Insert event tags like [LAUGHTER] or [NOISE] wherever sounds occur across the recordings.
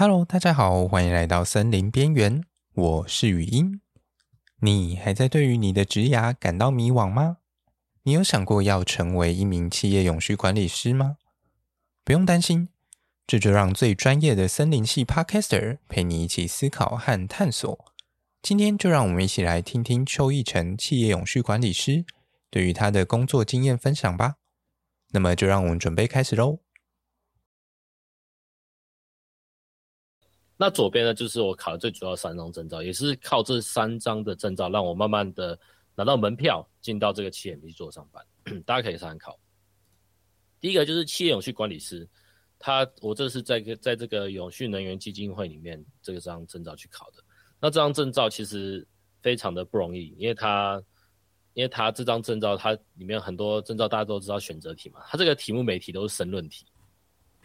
Hello，大家好，欢迎来到森林边缘，我是语音。你还在对于你的职涯感到迷惘吗？你有想过要成为一名企业永续管理师吗？不用担心，这就让最专业的森林系 Podcaster 陪你一起思考和探索。今天就让我们一起来听听邱奕辰企业永续管理师对于他的工作经验分享吧。那么就让我们准备开始喽。那左边呢，就是我考的最主要三张证照，也是靠这三张的证照，让我慢慢的拿到门票，进到这个企业里面去做上班。[CLEARS THROAT] 大家可以参考。第一个就是企业永续管理师，他我这是在个在这个永续能源基金会里面这个张证照去考的。那这张证照其实非常的不容易，因为他因为他这张证照它里面很多证照大家都知道选择题嘛，它这个题目每题都是申论题。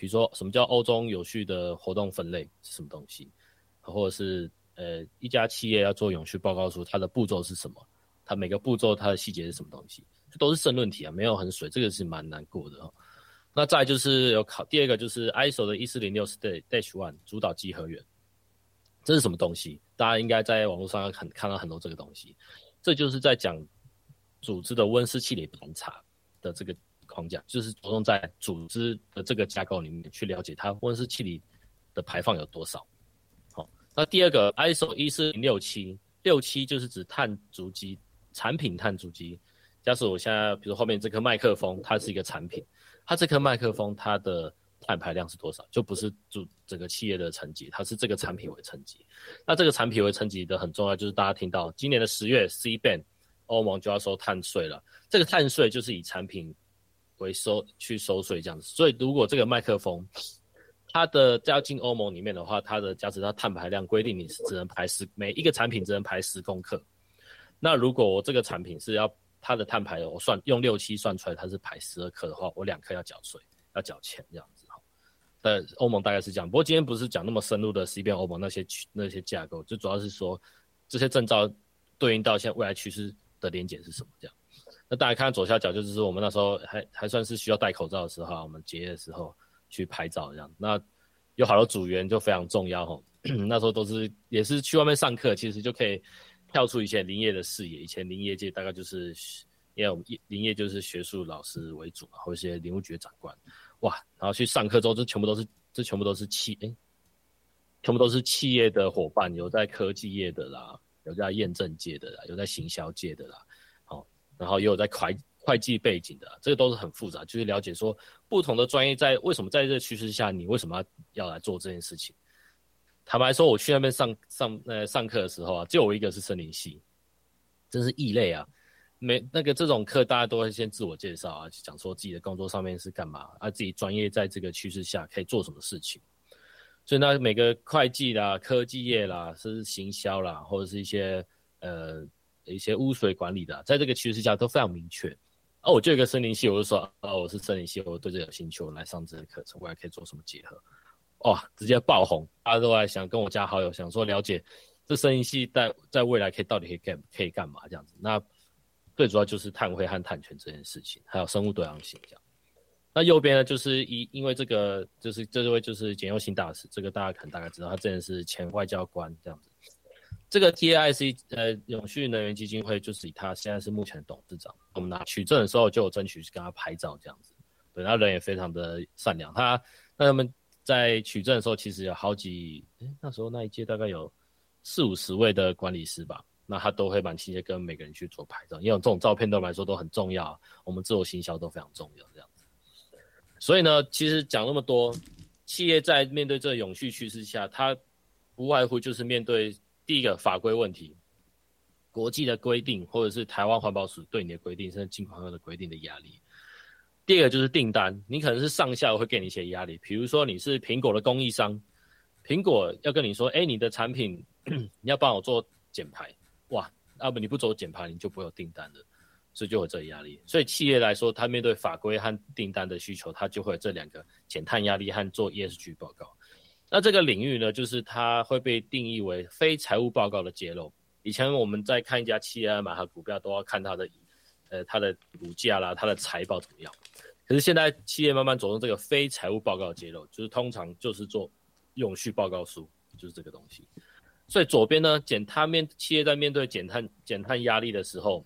比如说，什么叫欧中有序的活动分类是什么东西？或者是呃，一家企业要做永续报告书，它的步骤是什么？它每个步骤它的细节是什么东西？这都是申论题啊，没有很水，这个是蛮难过的哦。那再就是有考第二个，就是 ISO 的一四零六 Dash One 主导集合源，这是什么东西？大家应该在网络上很看到很多这个东西，这就是在讲组织的温室气体盘查的这个。框架就是着重在组织的这个架构里面去了解它温室气体的排放有多少。好，那第二个 ISO 一四零六七六七就是指碳足迹产品碳足迹。假设我现在比如后面这颗麦克风，它是一个产品，它这颗麦克风它的碳排量是多少？就不是主整个企业的层级，它是这个产品为层级。那这个产品为层级的很重要，就是大家听到今年的十月，CBAM 欧盟就要收碳税了。这个碳税就是以产品。回收去收税这样子，所以如果这个麦克风它的要进欧盟里面的话，它的假设它碳排量规定你是只能排十，每一个产品只能排十公克。那如果我这个产品是要它的碳排，我算用六七算出来它是排十二克的话，我两克要缴税，要缴钱这样子哈。但欧盟大概是这样，不过今天不是讲那么深入的 C 变欧盟那些那些架构，就主要是说这些证照对应到现在未来趋势的连结是什么这样。那大家看左下角，就是说我们那时候还还算是需要戴口罩的时候，我们结业的时候去拍照这样。那有好多组员就非常重要吼，[CLEARS THROAT] 那时候都是也是去外面上课，其实就可以跳出以前林业的视野。以前林业界大概就是因为我们林业就是学术老师为主嘛，或一些林务局长官，哇，然后去上课之后，这全部都是这全部都是企哎、全部都是企业的伙伴，有在科技业的啦，有在验证界的啦，有在行销界的啦。然后也有在会会计背景的，这个都是很复杂，就是了解说不同的专业在为什么在这个趋势下，你为什么要要来做这件事情。坦白说，我去那边上上呃上课的时候啊，就有一个是森林系，真是异类啊。没那个这种课，大家都会先自我介绍啊，讲说自己的工作上面是干嘛，啊自己专业在这个趋势下可以做什么事情。所以那每个会计啦、科技业啦、是行销啦，或者是一些呃。一些污水管理的，在这个趋势下都非常明确。哦、我就有一个森林系，我就说，哦、我是森林系，我对这有兴趣，我来上这个课程，我还可以做什么结合？哇，直接爆红，大家都来想跟我加好友，想说了解这森林系在在未来可以到底可以干可以干嘛这样子。那最主要就是碳汇和碳权这件事情，还有生物多样性这样。那右边呢，就是一因为这个就是这位就是简又新大使，这个大家可能大概知道，他真的是前外交官这样子。这个 TAIC 呃永续能源基金会就是以他现在是目前的董事长，我们拿取证的时候就有争取跟他拍照这样子，对，他人也非常的善良。他那他们在取证的时候，其实有好几，诶那时候那一届大概有四五十位的管理师吧，那他都会蛮亲切跟每个人去做拍照，因为这种照片对我们来说都很重要，我们自我行销都非常重要这样子。所以呢，其实讲那么多，企业在面对这个永续趋势下，它不外乎就是面对。第一个法规问题，国际的规定，或者是台湾环保署对你的规定，甚至进口的规定的压力。第二个就是订单，你可能是上下会给你一些压力，比如说你是苹果的供应商，苹果要跟你说，哎，你的产品 [CLEARS THROAT] 你要帮我做减排，哇，要不你不走减排，你就不会有订单了，所以就有这个压力。所以企业来说，它面对法规和订单的需求，它就会这两个减碳压力和做 ESG 报告。那这个领域呢，就是它会被定义为非财务报告的揭露。以前我们在看一家企业买它股票，都要看它的，呃，它的股价啦，它的财报怎么样。可是现在企业慢慢走向这个非财务报告的揭露，就是通常就是做永续报告书，就是这个东西。所以左边呢，减碳面企业在面对减碳减碳压力的时候，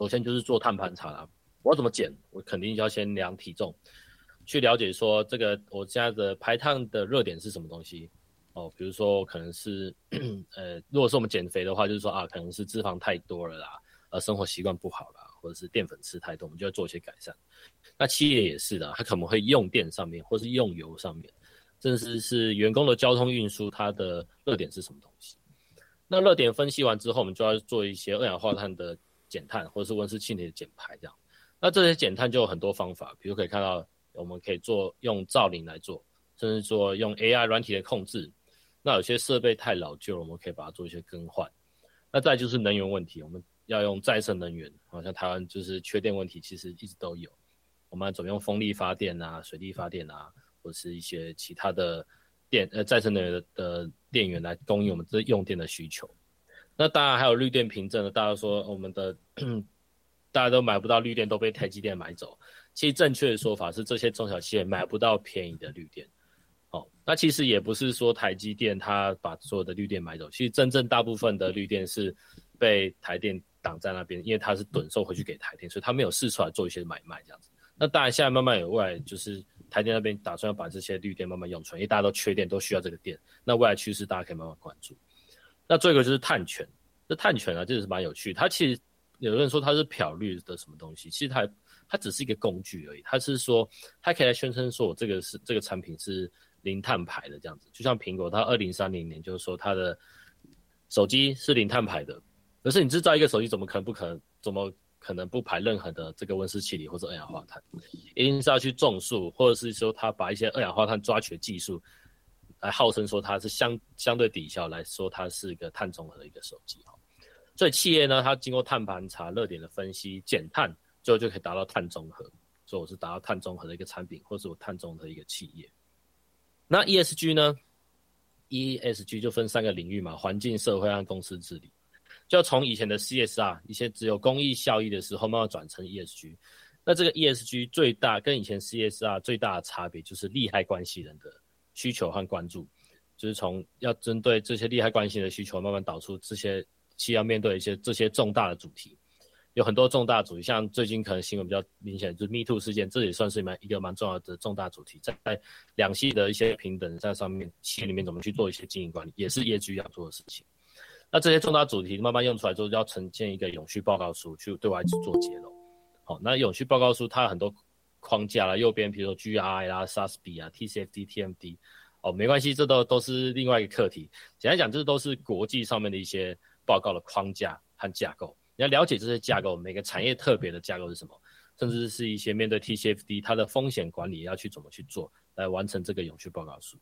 首先就是做碳盘查啦。我要怎么减？我肯定要先量体重，去了解说这个我家的排碳的热点是什么东西哦。比如说可能是呃，如果是我们减肥的话，就是说啊，可能是脂肪太多了啦，呃，生活习惯不好啦，或者是淀粉吃太多，我们就要做一些改善。那企业也是的，它可能会用电上面，或是用油上面，甚至是员工的交通运输，它的热点是什么东西？那热点分析完之后，我们就要做一些二氧化碳的减碳，或者是温室气体的减排这样。那这些减碳就有很多方法，比如可以看到，我们可以做用造林来做，甚至说用 AI 软体的控制。那有些设备太老旧了，我们可以把它做一些更换。那再就是能源问题，我们要用再生能源，好像台湾就是缺电问题，其实一直都有。我们要怎么用风力发电啊、水力发电啊，或是一些其他的电呃再生能源的的电源来供应我们这用电的需求。那当然还有绿电凭证的，大家说我们的。[CLEARS THROAT] 大家都买不到绿电，都被台积电买走。其实正确的说法是，这些中小企业买不到便宜的绿电。哦，那其实也不是说台积电它把所有的绿电买走，其实真正大部分的绿电是被台电挡在那边，因为它是趸售回去给台电，所以它没有试出来做一些买卖这样子。那当然现在慢慢有未来，就是台电那边打算要把这些绿电慢慢用出来，因为大家都缺电，都需要这个电。那未来趋势大家可以慢慢关注。那最后一个就是碳权，这碳权啊，就是蛮有趣，它其实。有人说它是漂绿的什么东西，其实它它只是一个工具而已。它是说它可以来宣称说我这个是这个产品是零碳排的这样子，就像苹果，它二零三零年就是说它的手机是零碳排的。可是你制造一个手机，怎么可能不可能？怎么可能不排任何的这个温室气体或者二氧化碳？一定是要去种树，或者是说它把一些二氧化碳抓取的技术来号称说它是相相对抵消来说它是一个碳中和的一个手机。所以企业呢，它经过碳盘查、热点的分析、减碳，最后就可以达到碳中和。所以我是达到碳中和的一个产品，或是我碳中和的一个企业。那 ESG 呢？ESG 就分三个领域嘛：环境、社会和公司治理。就从以前的 CSR 一些只有公益效益的时候，慢慢转成 ESG。那这个 ESG 最大跟以前 CSR 最大的差别，就是利害关系人的需求和关注，就是从要针对这些利害关系人的需求，慢慢导出这些。需要面对一些这些重大的主题，有很多重大主题，像最近可能新闻比较明显，就是 Me Too 事件，这也算是蛮一个蛮重要的重大主题，在两系的一些平等在上面，企业里面怎么去做一些经营管理，也是业绩要做的事情。那这些重大主题慢慢用出来之后，就要呈现一个永续报告书去对外去做揭露。好，那永续报告书它有很多框架啦，右边比如说 GRI 啦、SASB 啊、TCFD、TMD，哦，没关系，这都都是另外一个课题。简单讲，这都是国际上面的一些。报告的框架和架构，你要了解这些架构，每个产业特别的架构是什么，甚至是一些面对 TCFD 它的风险管理要去怎么去做，来完成这个永续报告书。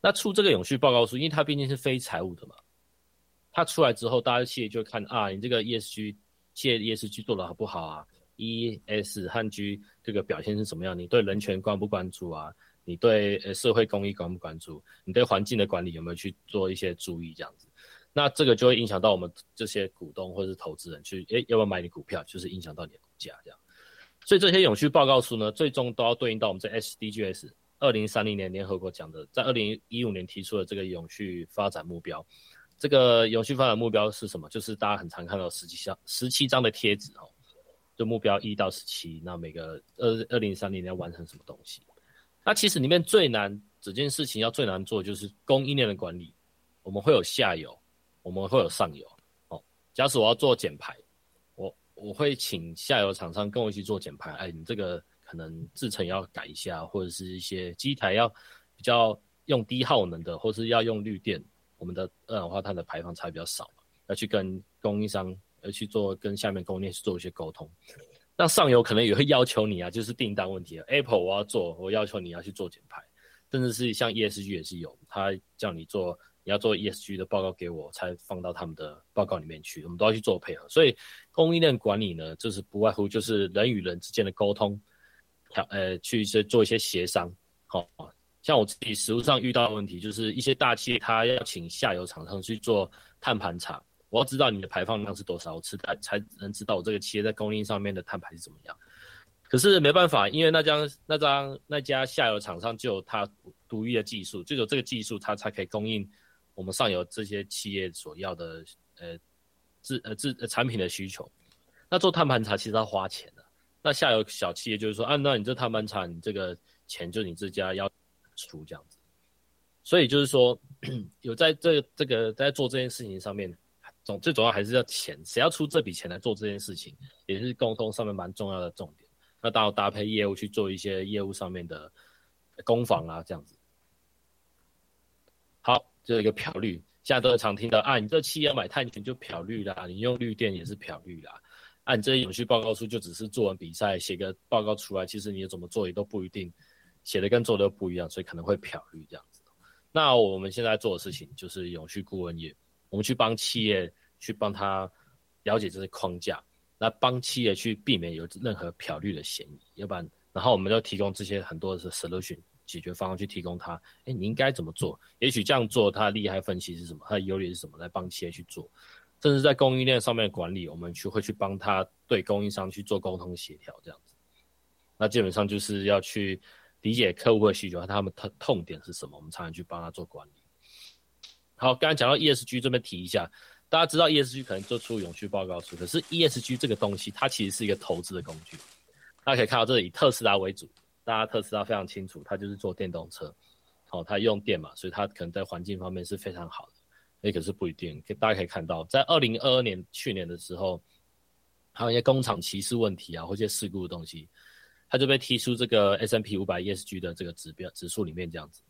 那出这个永续报告书，因为它毕竟是非财务的嘛，它出来之后，大家企业就看啊，你这个 ESG 企业 ESG 做的好不好啊？E S 和 G 这个表现是怎么样？你对人权关不关注啊？你对呃社会公益关不关注？你对环境的管理有没有去做一些注意？这样子。那这个就会影响到我们这些股东或者是投资人去，诶，要不要买你股票？就是影响到你的股价这样。所以这些永续报告书呢，最终都要对应到我们这 SDGs 二零三零年联合国讲的，在二零一五年提出的这个永续发展目标。这个永续发展目标是什么？就是大家很常看到十七张十七张的贴纸哦，就目标一到十七，那每个二二零三零年要完成什么东西？那其实里面最难，整件事情要最难做就是供应链的管理，我们会有下游。我们会有上游，哦，假使我要做减排，我我会请下游厂商跟我一起做减排，哎，你这个可能制程要改一下，或者是一些机台要比较用低耗能的，或是要用绿电，我们的二氧化碳的排放差比较少嘛，要去跟供应商要去做，跟下面供应链去做一些沟通。那上游可能也会要求你啊，就是订单问题，Apple 我要做，我要求你要去做减排，甚至是像 ESG 也是有，他叫你做。你要做 ESG 的报告给我，才放到他们的报告里面去。我们都要去做配合，所以供应链管理呢，就是不外乎就是人与人之间的沟通，调呃去一些做一些协商。好，像我自己实务上遇到的问题，就是一些大企业他要请下游厂商去做碳盘查，我要知道你的排放量是多少，我才才能知道我这个企业在供应上面的碳排是怎么样。可是没办法，因为那家那张那家下游厂商就有他独独一的技术，就有这个技术，它才可以供应我们上游这些企业所要的呃制呃制呃产品的需求。那做碳盘查其实要花钱的，那下游小企业就是说，啊，那你这碳盘查，你这个钱就你自家要出这样子。所以就是说，有在这这个在做这件事情上面，总最主要还是要钱，谁要出这笔钱来做这件事情，也是沟通上面蛮重要的重点。那当然搭配业务去做一些业务上面的攻防啊，这样子。好，这一个漂绿，现在都常听到啊，你这企业买碳权就漂绿啦，你用绿电也是漂绿啦。啊，你这些永续报告书就只是作文比赛写个报告出来，其实你怎么做也都不一定，写的跟做的不一样，所以可能会漂绿这样子。那我们现在做的事情就是永续顾问业，我们去帮企业去帮他了解这些框架。那帮企业去避免有任何漂绿的嫌疑，要不然，然后我们就提供这些很多的 solution 解决方案去提供他，哎，你应该怎么做？也许这样做，它的利害分析是什么？它的优劣是什么？来帮企业去做，甚至在供应链上面的管理，我们去会去帮他对供应商去做沟通协调，这样子。那基本上就是要去理解客户的需求，他们痛痛点是什么，我们才能去帮他做管理。好，刚才讲到 ESG 这边提一下。大家知道 ESG 可能做出永续报告书，可是 ESG 这个东西，它其实是一个投资的工具。大家可以看到，这里以特斯拉为主，大家特斯拉非常清楚，它就是做电动车，哦，它用电嘛，所以它可能在环境方面是非常好的。诶，可是不一定，大家可以看到，在二零二二年去年的时候，还有一些工厂歧视问题啊，或一些事故的东西，它就被踢出这个 S&P 五百 ESG 的这个指标指数里面这样子。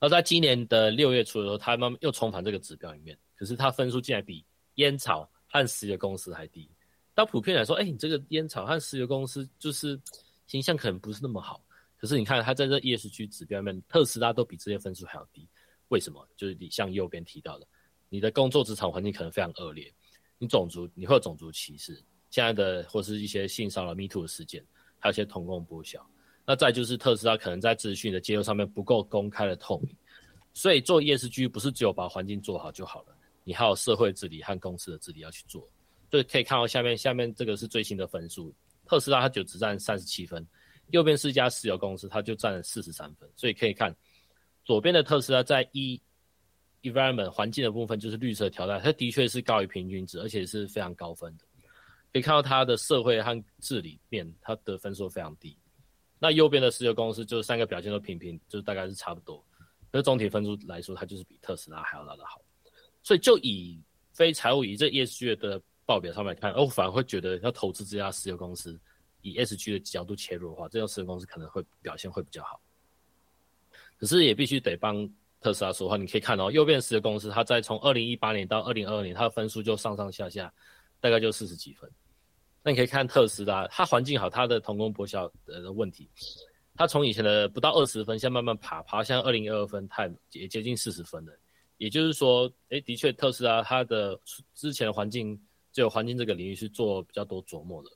那在今年的六月初的时候，他们又重返这个指标里面。可是它分数竟然比烟草和石油公司还低。当普遍来说，哎、你这个烟草和石油公司就是形象可能不是那么好。可是你看它在这 ESG 指标里面，特斯拉都比这些分数还要低。为什么？就是你像右边提到的，你的工作职场环境可能非常恶劣，你种族你会有种族歧视，现在的或是一些性骚扰、MeToo 的事件，还有一些同工不小。那再就是特斯拉可能在资讯的接入上面不够公开的透明，所以做 ESG 不是只有把环境做好就好了。你还有社会治理和公司的治理要去做，所以可以看到下面，下面这个是最新的分数，特斯拉它就只占三十七分，右边是一家石油公司，它就占了四十三分，所以可以看左边的特斯拉在 E environment 环境的部分就是绿色条带，它的确是高于平均值，而且是非常高分的。可以看到它的社会和治理面，它的分数非常低。那右边的石油公司就三个表现都平平，就大概是差不多，可是总体分数来说，它就是比特斯拉还要来得好。所以就以非财务以这 ESG 的报表上面看，我反而会觉得要投资这家石油公司，以 S G 的角度切入的话，这家石油公司可能会表现会比较好。可是也必须得帮特斯拉说话，你可以看到右边石油公司，它在从二零一八年到二零二二年，它的分数就上上下下，大概就四十几分。那你可以看特斯拉，它环境好，它的同工博小的问题，它从以前的不到二十分，现在慢慢爬爬，现在二零二二分，它也接近四十分了。也就是说，哎，的确，特斯拉它的之前环境，只有环境这个领域是做比较多琢磨的，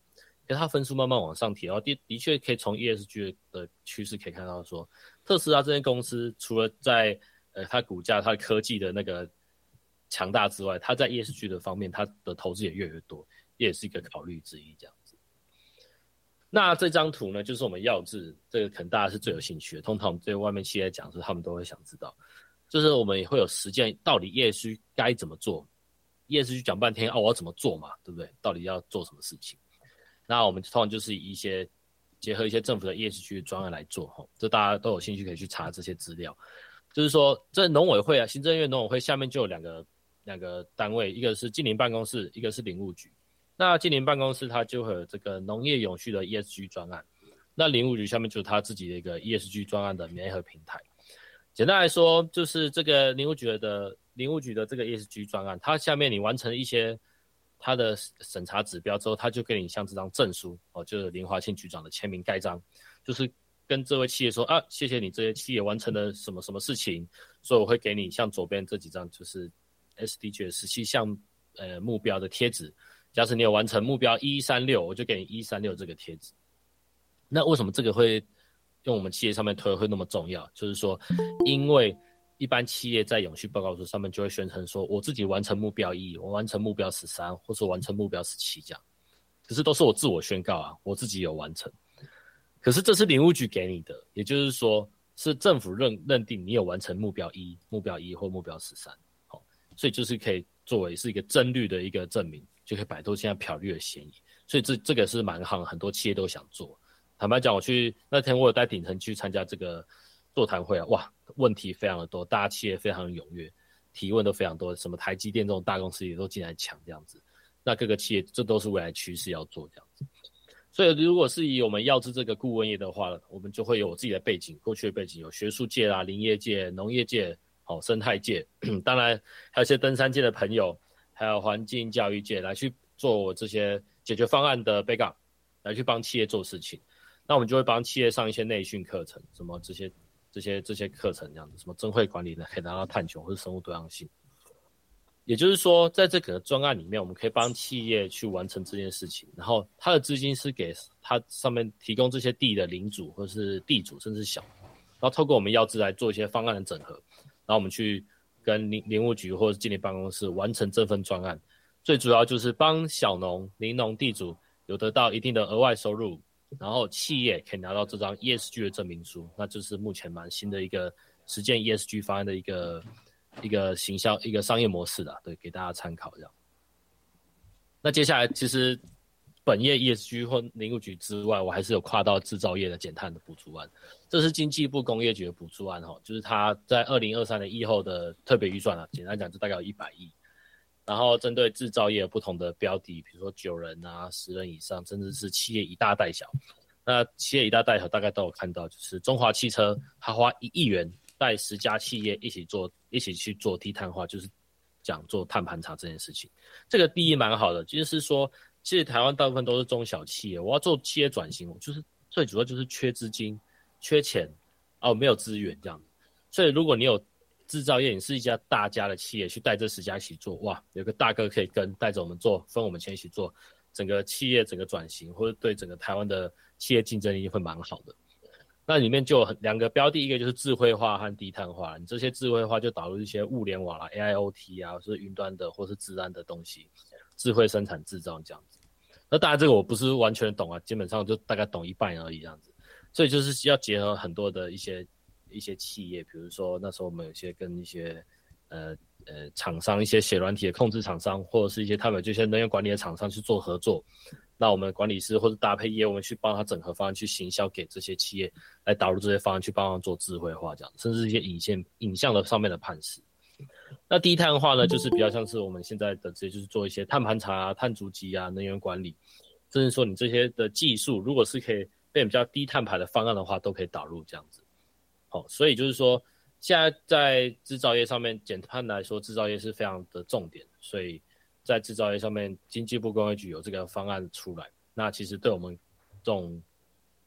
因为它分数慢慢往上提，然后的的确可以从 ESG 的趋势可以看到说，特斯拉这间公司除了在呃它股价、它科技的那个强大之外，它在 ESG 的方面，它的投资也越来越多，也是一个考虑之一。这样子。那这张图呢，就是我们要质，这个可能大家是最有兴趣的，通常我们对外面企业讲说，他们都会想知道。就是我们也会有实践，到底 ESG 该怎么做？ESG 讲半天哦，我要怎么做嘛？对不对？到底要做什么事情？那我们通常就是以一些结合一些政府的 ESG 专案来做哈，这大家都有兴趣可以去查这些资料。就是说，这农委会啊，行政院农委会下面就有两个两个单位，一个是净零办公室，一个是林务局。那净零办公室它就会有这个农业永续的 ESG 专案，那林务局下面就是它自己的一个 ESG 专案的联合平台。简单来说，就是这个林务局的林务局的这个 ESG 专案，它下面你完成一些它的审查指标之后，它就给你像这张证书哦，就是林华庆局长的签名盖章，就是跟这位企业说啊，谢谢你这些企业完成了什么什么事情，所以我会给你像左边这几张就是 SDG 十七项呃目标的贴纸，假使你有完成目标一三六，我就给你一三六这个贴纸。那为什么这个会？用我们企业上面推会那么重要，就是说，因为一般企业在永续报告书上面就会宣称说，我自己完成目标一，我完成目标十三，或者完成目标十七这样，可是都是我自我宣告啊，我自己有完成。可是这是林务局给你的，也就是说，是政府认认定你有完成目标一、目标一或目标十三，好，所以就是可以作为是一个增绿的一个证明，就可以摆脱现在漂绿的嫌疑。所以这这个是蛮行，很多企业都想做。坦白讲，我去那天我有带顶层去参加这个座谈会啊，哇，问题非常的多，大家企业非常的踊跃，提问都非常多，什么台积电这种大公司也都进来抢这样子。那各个企业这都是未来趋势要做这样子。所以如果是以我们药资这个顾问业的话，我们就会有我自己的背景，过去的背景有学术界啦、林业界、农业界、好生态界，[CLEARS THROAT] 当然还有一些登山界的朋友，还有环境教育界来去做我这些。解决方案的 backup 来去帮企业做事情，那我们就会帮企业上一些内训课程，什么这些这些这些课程这样子，什么增会管理的，可以拿到碳权或者生物多样性。也就是说，在这个专案里面，我们可以帮企业去完成这件事情，然后他的资金是给他上面提供这些地的领主或是地主，甚至小，然后透过我们药资来做一些方案的整合，然后我们去跟林林务局或者经理办公室完成这份专案。最主要就是帮小农、林农、地主有得到一定的额外收入，然后企业可以拿到这张 ESG 的证明书，那就是目前蛮新的一个实践 ESG 方案的一个一个行销、一个商业模式的，对，给大家参考这样。那接下来其实本业 ESG 或林务局之外，我还是有跨到制造业的减碳的补助案，这是经济部工业局的补助案哈，就是它在二零二三年以后的特别预算啊，简单讲就大概有一百亿。然后针对制造业不同的标的，比如说九人啊、十人以上，甚至是企业以大带小。那企业以大带小大概都有看到，就是中华汽车，它花一亿元带十家企业一起做，一起去做低碳化，就是讲做碳盘查这件事情。这个第一蛮好的，就是说，其实台湾大部分都是中小企业，我要做企业转型，就是最主要就是缺资金、缺钱，哦，没有资源这样。所以如果你有制造业，也是一家大家的企业，去带这十家一起做，哇，有个大哥可以跟带着我们做，分我们钱一起做，整个企业整个转型，或者对整个台湾的企业竞争力会蛮好的。那里面就有两个标的，一个就是智慧化和低碳化，你这些智慧化就导入一些物联网啦，AIoT 啊，或是云端的或是自然的东西，智慧生产制造这样子。那当然这个我不是完全懂啊，基本上就大概懂一半而已这样子。所以就是要结合很多的一些。一些企业，比如说那时候我们有些跟一些呃呃厂商，一些写软体的控制厂商，或者是一些他们这些能源管理的厂商去做合作，那我们管理师或者搭配业务，我们去帮他整合方案去行销给这些企业，来导入这些方案去帮他做智慧化这样，甚至一些影像影像的上面的判识。那低碳化呢，就是比较像是我们现在的这些，就是做一些碳盘查啊、碳足迹啊、能源管理，甚至说你这些的技术，如果是可以被比较低碳排的方案的话，都可以导入这样子。所以就是说，现在在制造业上面，简单来说，制造业是非常的重点。所以在制造业上面，经济部工业局有这个方案出来，那其实对我们这种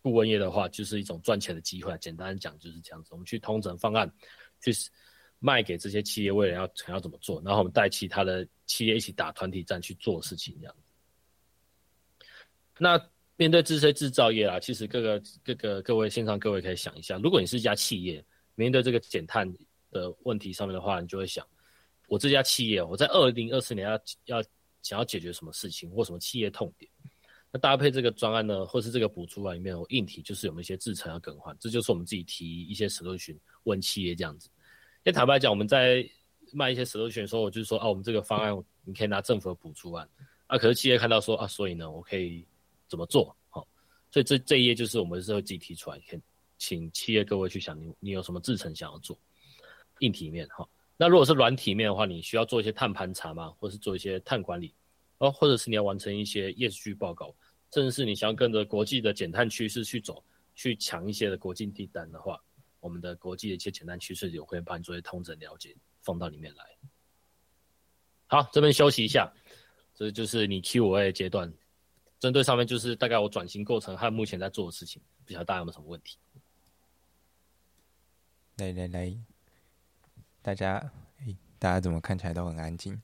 顾问业的话，就是一种赚钱的机会。简单讲就是这样子，我们去通整方案，去卖给这些企业，未来要想要怎么做，然后我们带其他的企业一起打团体战去做事情，这样。那。面对这些制造业啊，其实各个各个各位线上各位可以想一下，如果你是一家企业，面对这个减碳的问题上面的话，你就会想，我这家企业，我在二零二四年要要想要解决什么事情或什么企业痛点，那搭配这个专案呢，或是这个补助案里面，我硬体就是有没有一些制程要更换，这就是我们自己提一些 solution 问企业这样子。因为坦白讲，我们在卖一些 solution 的时候，我就是说，啊，我们这个方案你可以拿政府的补助案，啊，可是企业看到说，啊，所以呢，我可以。怎么做好？所以这这一页就是我们是会自己提出来，请请企业各位去想，你你有什么制程想要做？硬体面哈，那如果是软体面的话，你需要做一些碳盘查吗？或是做一些碳管理哦，或者是你要完成一些 ESG 报告，甚至是你想要跟着国际的减碳趋势去走，去抢一些的国际订单的话，我们的国际的一些减碳趋势也会帮你做一些通整了解，放到里面来。好，这边休息一下，这就是你 Q&A 阶段。针对上面就是大概我转型过程和目前在做的事情，不晓得大家有没有什么问题？来来来，大家，哎，大家怎么看起来都很安静？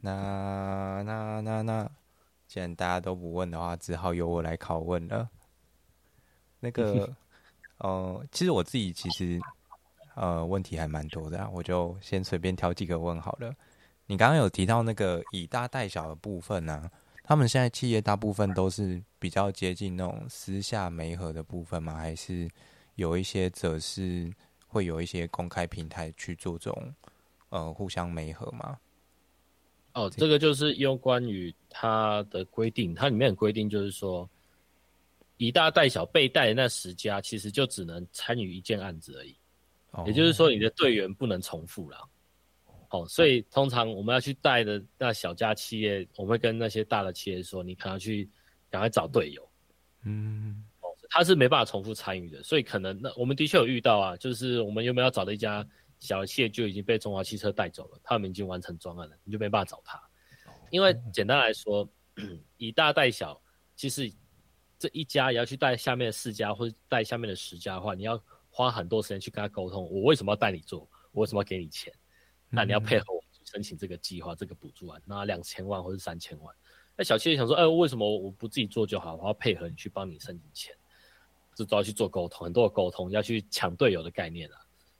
那那那那，既然大家都不问的话，只好由我来拷问了。那个，[LAUGHS] 呃，其实我自己其实，呃，问题还蛮多的啊，我就先随便挑几个问好了。你刚刚有提到那个以大带小的部分呢、啊，他们现在企业大部分都是比较接近那种私下媒合的部分吗？还是有一些则是会有一些公开平台去做这种呃互相媒合吗？哦，这个就是有关于它的规定，它里面的规定就是说，以大带小被带的那十家，其实就只能参与一件案子而已。哦，也就是说，你的队员不能重复了。哦，所以通常我们要去带的那小家企业，我们会跟那些大的企业说，你可能要去赶快找队友。嗯，哦，他是没办法重复参与的，所以可能那我们的确有遇到啊，就是我们原本要找的一家小的企业就已经被中华汽车带走了，他们已经完成专案了，你就没办法找他。因为简单来说，以大带小，其实这一家也要去带下面的四家或者带下面的十家的话，你要花很多时间去跟他沟通，我为什么要带你做，我为什么要给你钱。那你要配合我去申请这个计划、这个补助案，那两千万或者三千万。那小企业想说，哎，为什么我不自己做就好？我要配合你去帮你申请钱，这都要去做沟通，很多的沟通要去抢队友的概念啊。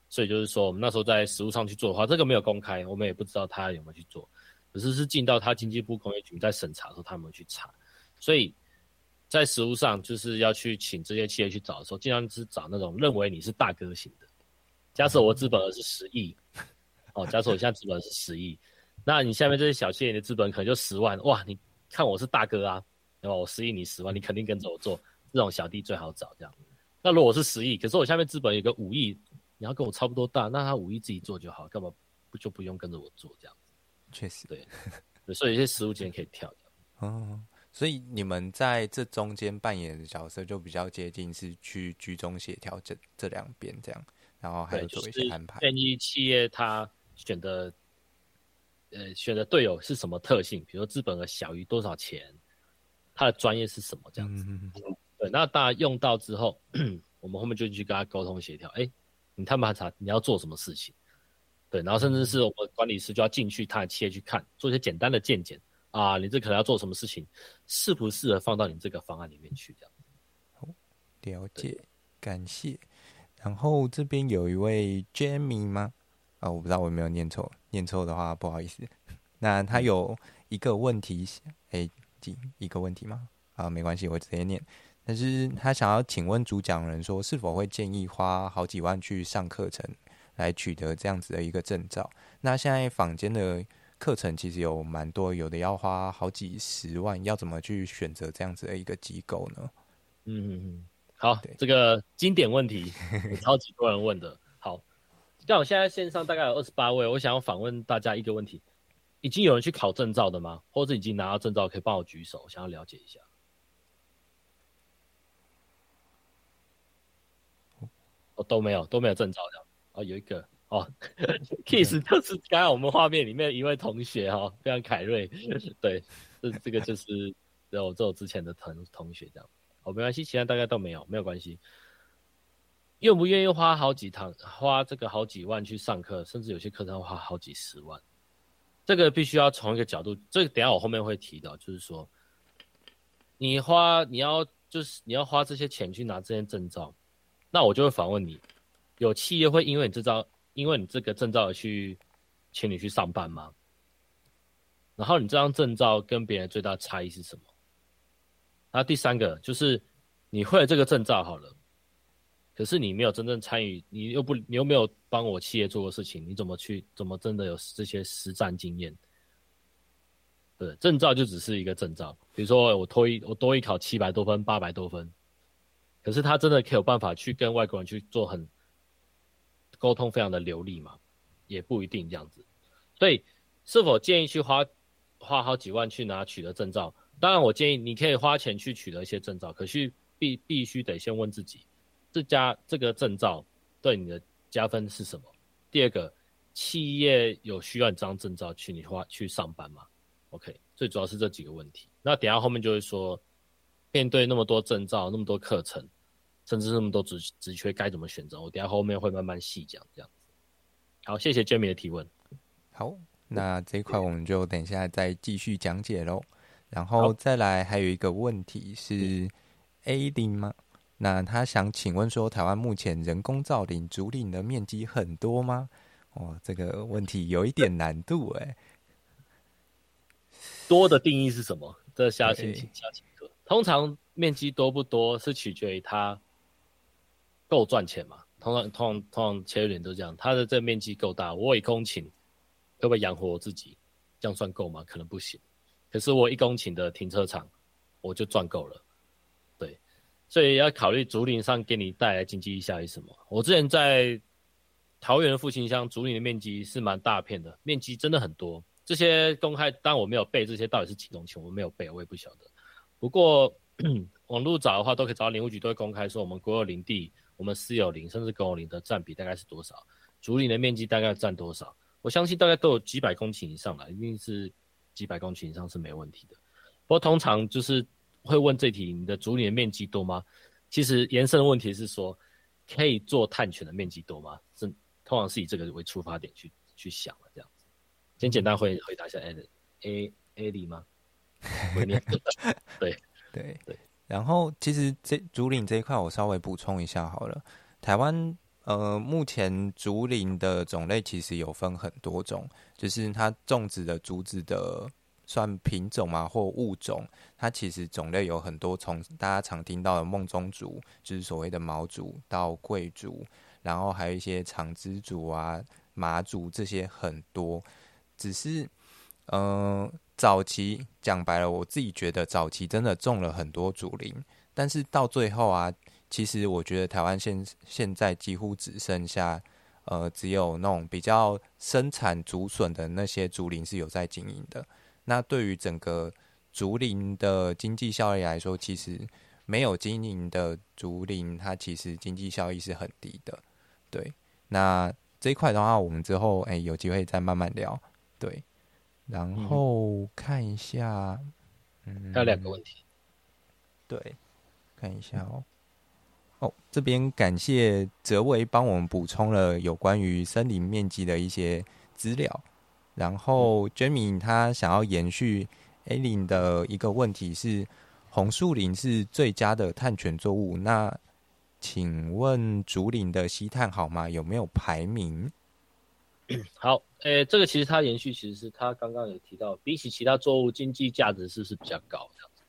所以就是说，我们那时候在实务上去做的话，这个没有公开，我们也不知道他有没有去做。可是是进到他经济部工业局在审查的时候，他们去查。所以在实务上，就是要去请这些企业去找的时候，尽量是找那种认为你是大哥型的。假设我资本额是十亿。哦，假设我现在资本是十亿，那你下面这些小企业的资本可能就十万，哇！你看我是大哥啊，对吧？我十亿你十万，你肯定跟着我做，这种小弟最好找这样。那如果我是十亿，可是我下面资本有个五亿，你要跟我差不多大，那他五亿自己做就好，干嘛不就不用跟着我做这样？确实，对，所以有些实物经验可以跳掉。[LAUGHS] 哦，所以你们在这中间扮演的角色就比较接近是去居中协调这这两边这样，然后还有做一些安排。建议企业他。选的，呃，选的队友是什么特性？比如说资本额小于多少钱，他的专业是什么？这样子。嗯、对，那大家用到之后，[CLEARS THROAT] 我们后面就去跟他沟通协调。哎、欸，你探盘查你要做什么事情？对，然后甚至是我们管理师就要进去他的企业去看，做一些简单的见解啊，你这可能要做什么事情，适不适合放到你这个方案里面去？这样。好，了解，感谢。然后这边有一位 Jamie 吗？啊、哦，我不知道我有没有念错，念错的话不好意思。[LAUGHS] 那他有一个问题，哎，一个问题吗？啊，没关系，我直接念。但是他想要请问主讲人说，是否会建议花好几万去上课程来取得这样子的一个证照？那现在坊间的课程其实有蛮多，有的要花好几十万，要怎么去选择这样子的一个机构呢？嗯嗯嗯，好，这个经典问题，[LAUGHS] 超级多人问的。像我现在线上大概有二十八位，我想要访问大家一个问题：已经有人去考证照的吗？或者已经拿到证照，可以帮我举手，我想要了解一下。哦，都没有，都没有证照的。哦，有一个哦，[LAUGHS] Kiss 就是刚刚我们画面里面一位同学哈、哦，非常凯瑞。对，这这个就是 [LAUGHS] 有这我之前的同同学这样。哦，没关系，其他大概都没有，没有关系。愿不愿意花好几堂，花这个好几万去上课，甚至有些课程要花好几十万，这个必须要从一个角度，这个等下我后面会提到，就是说，你花你要就是你要花这些钱去拿这些证照，那我就会反问你，有企业会因为你这招，因为你这个证照而去请你去上班吗？然后你这张证照跟别人最大差异是什么？那第三个就是你会了这个证照好了。可是你没有真正参与，你又不，你又没有帮我企业做过事情，你怎么去，怎么真的有这些实战经验？对，证照就只是一个证照，比如说我多一，我多一考七百多分，八百多分，可是他真的可以有办法去跟外国人去做很沟通，非常的流利嘛？也不一定这样子。所以，是否建议去花花好几万去拿取得证照？当然，我建议你可以花钱去取得一些证照，可是必必须得先问自己。这家这个证照对你的加分是什么？第二个，企业有需要你这张证照去你花去上班吗？OK，最主要是这几个问题。那等下后面就会说，面对那么多证照、那么多课程，甚至那么多职职缺，该怎么选择？我等下后面会慢慢细讲这样子。好，谢谢 Jamie 的提问。好，那这一块我们就等一下再继续讲解喽。然后再来还有一个问题是 A 零吗？那他想请问说，台湾目前人工造林竹林的面积很多吗？哦，这个问题有一点难度哎。多的定义是什么？这下请请下请客。通常面积多不多是取决于它够赚钱嘛？通常通常通常切入点都这样，它的这个面积够大，我一公顷可不可以养活我自己？这样算够吗？可能不行。可是我一公顷的停车场，我就赚够了。所以要考虑竹林上给你带来经济效益什么？我之前在桃园的复兴乡，竹林的面积是蛮大片的，面积真的很多。这些公开，当然我没有背这些到底是几公顷，我没有背，我也不晓得。不过网络找的话，都可以找到林务局都会公开说，我们国有林地、我们私有林，甚至公有林的占比大概是多少，竹林的面积大概占多少。我相信大概都有几百公顷以上了，一定是几百公顷以上是没问题的。不过通常就是会问这题：你的竹林的面积多吗？其实延伸的问题是说，可以做碳权的面积多吗？是通常是以这个为出发点去去想的这样子。先简单回回答一下 A A A 里吗？[LAUGHS] 对对对，然后其实这竹林这一块，我稍微补充一下好了。台湾呃，目前竹林的种类其实有分很多种，就是它种植的竹子的算品种嘛，或物种，它其实种类有很多，从大家常听到的梦中竹，就是所谓的毛竹，到贵竹，然后还有一些长枝竹啊、麻竹这些很多，只是嗯。早期讲白了，我自己觉得早期真的种了很多竹林，但是到最后啊，其实我觉得台湾现现在几乎只剩下，呃，只有那种比较生产竹笋的那些竹林是有在经营的。那对于整个竹林的经济效益来说，其实没有经营的竹林，它其实经济效益是很低的。对，那这一块的话，我们之后哎、欸、有机会再慢慢聊。对。然后看一下，嗯，还有两个问题，对，看一下哦。哦，这边感谢泽维帮我们补充了有关于森林面积的一些资料。然后 Jamie 他想要延续 Allen 的一个问题是：红树林是最佳的碳权作物，那请问竹林的吸碳好吗？有没有排名？[COUGHS] 好，诶、这个其实它延续，其实是他刚刚有提到，比起其他作物，经济价值是不是比较高？这样子，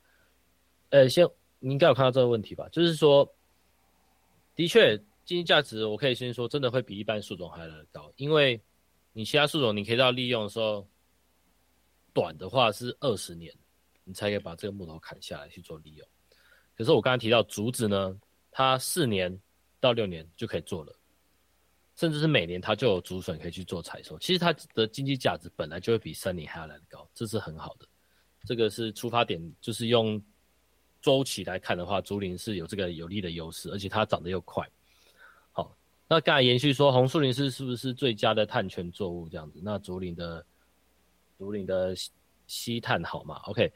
呃、先你应该有看到这个问题吧？就是说，的确，经济价值我可以先说，真的会比一般树种还来得高，因为你其他树种你可以到利用的时候，短的话是二十年，你才可以把这个木头砍下来去做利用。可是我刚才提到竹子呢，它四年到六年就可以做了。甚至是每年它就有竹笋可以去做采收，其实它的经济价值本来就会比森林还要来得高，这是很好的。这个是出发点，就是用周期来看的话，竹林是有这个有利的优势，而且它长得又快。那刚才延续说红树林是是不是最佳的碳权作物这样子？那竹林的竹林的吸碳好吗？OK，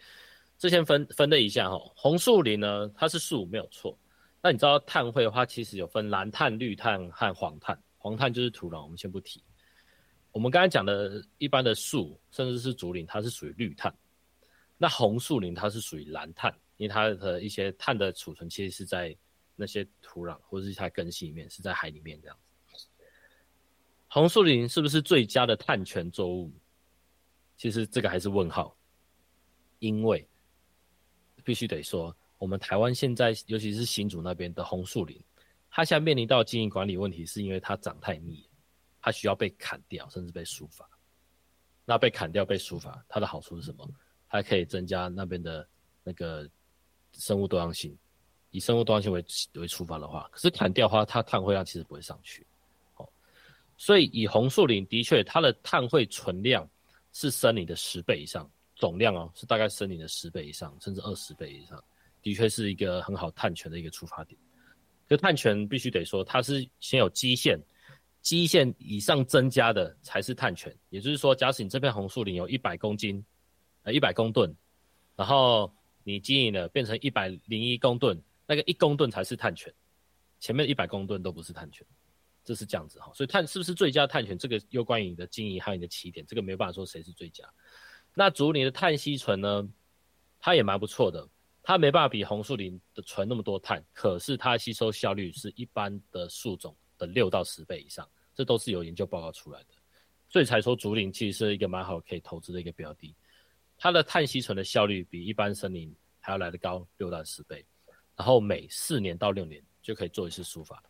这先分分类一下哈。红树林呢，它是树没有错，那你知道碳汇的话，其实有分蓝碳、绿碳和黄碳。黄碳就是土壤，我们先不提。我们刚才讲的一般的树，甚至是竹林，它是属于绿碳。那红树林它是属于蓝碳，因为它的一些碳的储存其实是在那些土壤或者是它根系里面，是在海里面这样子。红树林是不是最佳的碳权作物？其实这个还是问号，因为必须得说，我们台湾现在尤其是新竹那边的红树林。它现在面临到经营管理问题，是因为它长太密，它需要被砍掉，甚至被疏伐。那被砍掉、被疏伐，它的好处是什么？它可以增加那边的那个生物多样性。以生物多样性为为出发的话，可是砍掉的话，它碳汇量其实不会上去。哦，所以以红树林的确，它的碳汇存量是森林的十倍以上，总量哦是大概森林的十倍以上，甚至二十倍以上，的确是一个很好碳权的一个出发点。就碳权必须得说，它是先有基线，基线以上增加的才是碳权。也就是说，假使你这片红树林有一百公斤，呃一百公吨，然后你经营了变成一百零一公吨，那个一公吨才是碳权，前面一百公吨都不是碳权，这是这样子哈。所以碳是不是最佳碳权，这个又关于你的经营还有你的起点，这个没有办法说谁是最佳。那竹林的碳吸存呢，它也蛮不错的。它没办法比红树林的存那么多碳，可是它吸收效率是一般的树种的六到十倍以上，这都是有研究报告出来的，所以才说竹林其实是一个蛮好可以投资的一个标的。它的碳吸存的效率比一般森林还要来得高六到十倍，然后每四年到六年就可以做一次疏伐，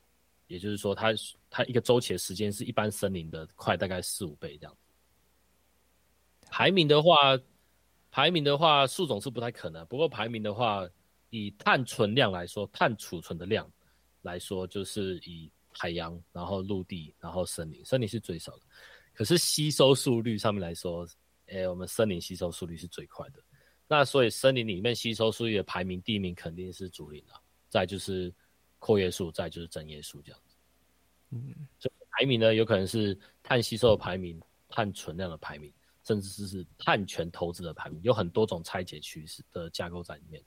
也就是说它，它一个周期的时间是一般森林的快大概四五倍这样。排名的话，排名的话，树种是不太可能。不过排名的话，以碳存量来说，碳储存的量来说，就是以海洋，然后陆地，然后森林，森林是最少的。可是吸收速率上面来说，哎、我们森林吸收速率是最快的。那所以森林里面吸收速率的排名，第一名肯定是竹林了，再就是阔叶树，再就是针叶树这样子。嗯，所以排名呢，有可能是碳吸收的排名，碳存量的排名。甚至是碳权投资的排名，有很多种拆解趋势的架构在里面，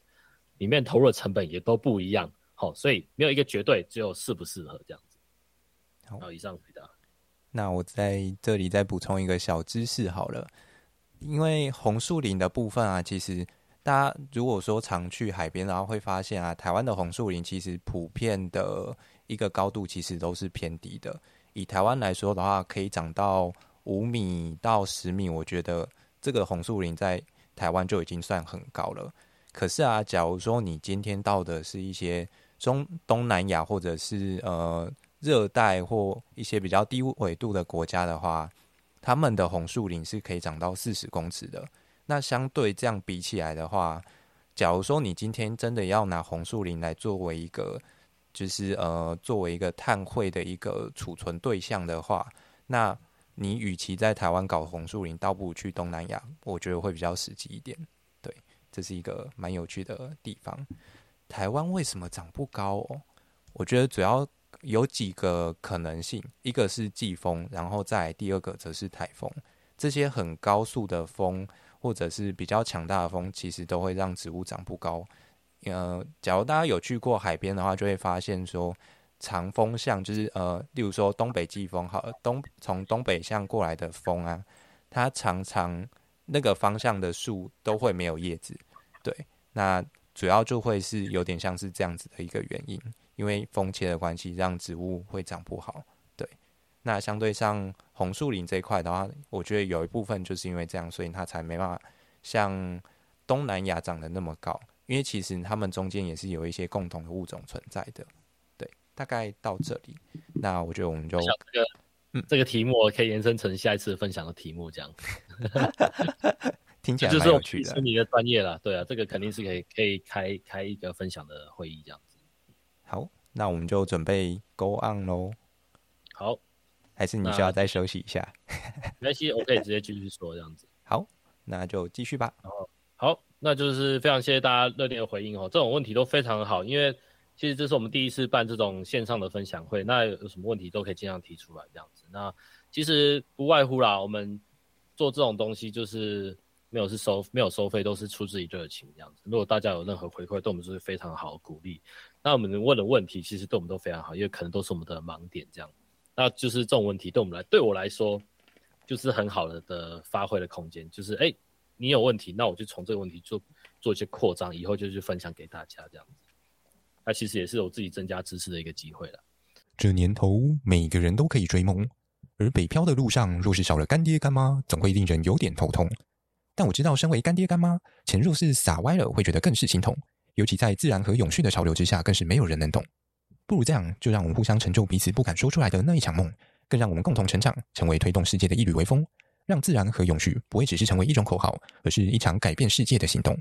里面投入的成本也都不一样，好，所以没有一个绝对，只有适不适合这样子。好，以上回答。那我在这里再补充一个小知识好了，因为红树林的部分啊，其实大家如果说常去海边，然后会发现啊，台湾的红树林其实普遍的一个高度其实都是偏低的。以台湾来说的话，可以长到。五米到十米，我觉得这个红树林在台湾就已经算很高了。可是啊，假如说你今天到的是一些中东南亚或者是呃热带或一些比较低纬度的国家的话，他们的红树林是可以长到四十公尺的。那相对这样比起来的话，假如说你今天真的要拿红树林来作为一个，就是呃作为一个碳汇的一个储存对象的话，那你与其在台湾搞红树林，倒不如去东南亚，我觉得会比较实际一点。对，这是一个蛮有趣的地方。台湾为什么长不高哦？我觉得主要有几个可能性，一个是季风，然后再第二个则是台风。这些很高速的风，或者是比较强大的风，其实都会让植物长不高。呃，假如大家有去过海边的话，就会发现说。长风向就是呃，例如说东北季风，好，东从东北向过来的风啊，它常常那个方向的树都会没有叶子，对，那主要就会是有点像是这样子的一个原因，因为风切的关系，让植物会长不好，对。那相对上红树林这一块的话，我觉得有一部分就是因为这样，所以它才没办法像东南亚长得那么高，因为其实它们中间也是有一些共同的物种存在的。对大概到这里，那我觉得我们就这个，嗯，这个题目我可以延伸成下一次分享的题目，这样，[LAUGHS] 听起来蛮有趣的。是你的专业了，对啊，这个肯定是可以可以开开一个分享的会议这样子。好，那我们就准备 go on 喽。好，还是你需要再休息一下？没关系，我可以直接继续说这样子。[LAUGHS] 好，那就继续吧。好，好，那就是非常谢谢大家热烈的回应哦，这种问题都非常好，因为。其实这是我们第一次办这种线上的分享会，那有什么问题都可以尽量提出来这样子。那其实不外乎啦，我们做这种东西就是没有是收没有收费，都是出自于热情这样子。如果大家有任何回馈，对我们就是非常好的鼓励。那我们问的问题其实对我们都非常好，因为可能都是我们的盲点这样。那就是这种问题对我们来对我来说就是很好的的发挥的空间，就是哎，你有问题，那我就从这个问题做做一些扩张，以后就去分享给大家这样子。那其实也是我自己增加知识的一个机会了。这年头，每个人都可以追梦，而北漂的路上，若是少了干爹干妈，总会令人有点头痛。但我知道，身为干爹干妈，钱若是撒歪了，会觉得更是心痛。尤其在自然和永续的潮流之下，更是没有人能懂。不如这样，就让我们互相成就彼此不敢说出来的那一场梦，更让我们共同成长，成为推动世界的一缕微风，让自然和永续不会只是成为一种口号，而是一场改变世界的行动。